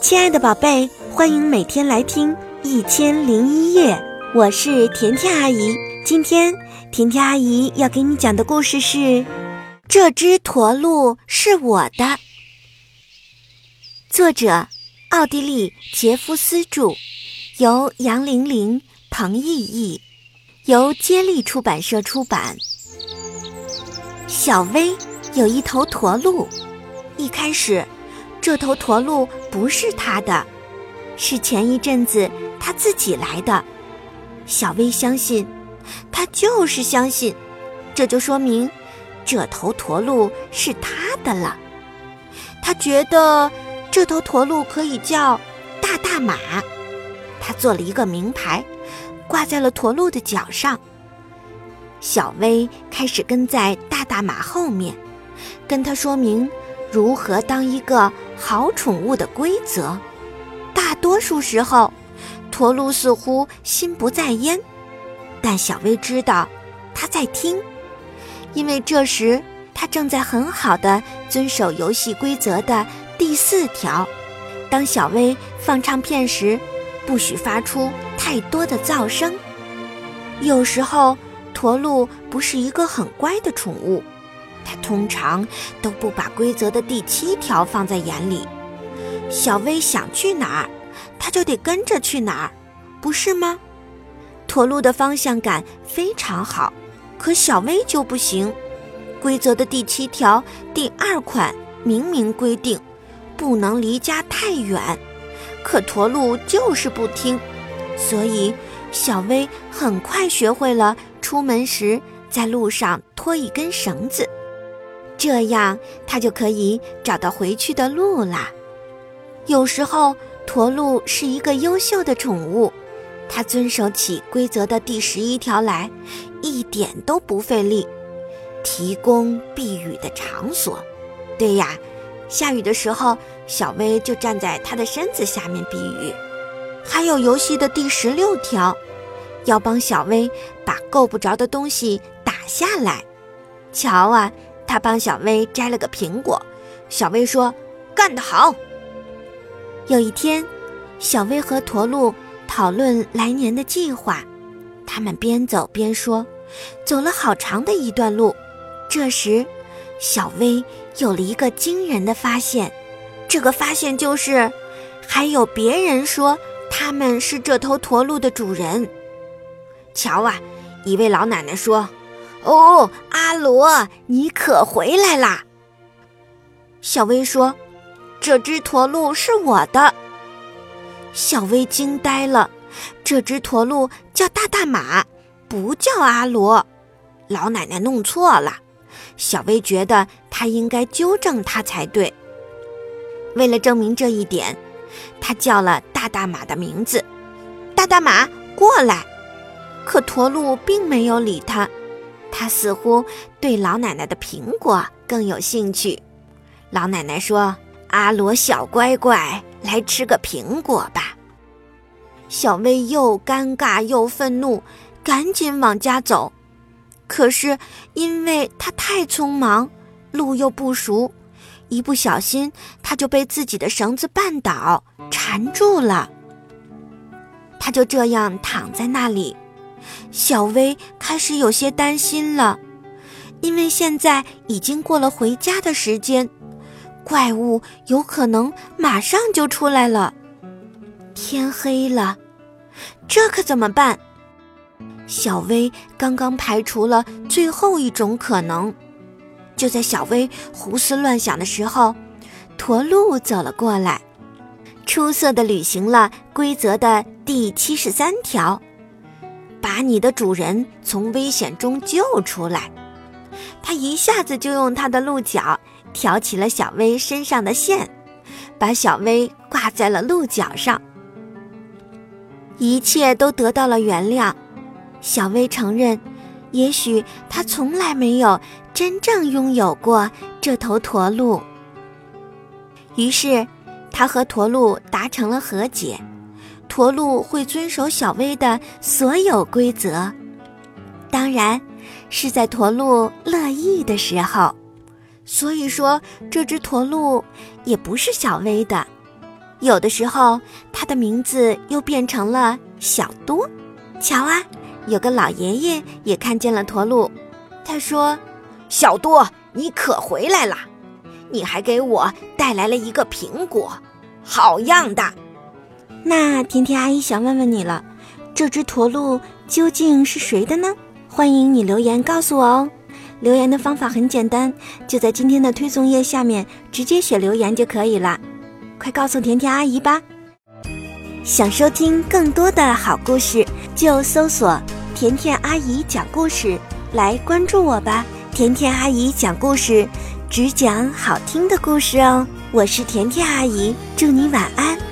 亲爱的宝贝，欢迎每天来听《一千零一夜》，我是甜甜阿姨。今天甜甜阿姨要给你讲的故事是《这只驼鹿是我的》，作者奥地利杰夫斯著，由杨玲玲、彭毅译，由接力出版社出版。小薇有一头驼鹿，一开始。这头驼鹿不是他的，是前一阵子他自己来的。小薇相信，他就是相信，这就说明这头驼鹿是他的了。他觉得这头驼鹿可以叫大大马，他做了一个名牌，挂在了驼鹿的脚上。小薇开始跟在大大马后面，跟他说明。如何当一个好宠物的规则？大多数时候，驼鹿似乎心不在焉，但小薇知道他在听，因为这时他正在很好的遵守游戏规则的第四条：当小薇放唱片时，不许发出太多的噪声。有时候，驼鹿不是一个很乖的宠物。他通常都不把规则的第七条放在眼里。小薇想去哪儿，他就得跟着去哪儿，不是吗？驼鹿的方向感非常好，可小薇就不行。规则的第七条第二款明明规定，不能离家太远，可驼鹿就是不听，所以小薇很快学会了出门时在路上拖一根绳子。这样，它就可以找到回去的路啦。有时候，驼鹿是一个优秀的宠物，它遵守起规则的第十一条来，一点都不费力。提供避雨的场所，对呀，下雨的时候，小薇就站在它的身子下面避雨。还有游戏的第十六条，要帮小薇把够不着的东西打下来。瞧啊！他帮小薇摘了个苹果，小薇说：“干得好。”有一天，小薇和驼鹿讨论来年的计划，他们边走边说，走了好长的一段路。这时，小薇有了一个惊人的发现，这个发现就是，还有别人说他们是这头驼鹿的主人。瞧啊，一位老奶奶说。哦，阿罗，你可回来啦！小薇说：“这只驼鹿是我的。”小薇惊呆了，这只驼鹿叫大大马，不叫阿罗。老奶奶弄错了，小薇觉得她应该纠正她才对。为了证明这一点，她叫了大大马的名字：“大大马，过来！”可驼鹿并没有理他。他似乎对老奶奶的苹果更有兴趣。老奶奶说：“阿罗小乖乖，来吃个苹果吧。”小薇又尴尬又愤怒，赶紧往家走。可是因为她太匆忙，路又不熟，一不小心，她就被自己的绳子绊倒，缠住了。她就这样躺在那里。小薇开始有些担心了，因为现在已经过了回家的时间，怪物有可能马上就出来了。天黑了，这可怎么办？小薇刚刚排除了最后一种可能。就在小薇胡思乱想的时候，驼鹿走了过来，出色的履行了规则的第七十三条。把你的主人从危险中救出来，他一下子就用他的鹿角挑起了小薇身上的线，把小薇挂在了鹿角上。一切都得到了原谅。小薇承认，也许她从来没有真正拥有过这头驼鹿。于是，她和驼鹿达成了和解。驼鹿会遵守小薇的所有规则，当然是在驼鹿乐意的时候。所以说，这只驼鹿也不是小薇的。有的时候，它的名字又变成了小多。瞧啊，有个老爷爷也看见了驼鹿，他说：“小多，你可回来了！你还给我带来了一个苹果，好样的！”那甜甜阿姨想问问你了，这只驼鹿究竟是谁的呢？欢迎你留言告诉我哦。留言的方法很简单，就在今天的推送页下面直接写留言就可以了。快告诉甜甜阿姨吧！想收听更多的好故事，就搜索“甜甜阿姨讲故事”来关注我吧。甜甜阿姨讲故事，只讲好听的故事哦。我是甜甜阿姨，祝你晚安。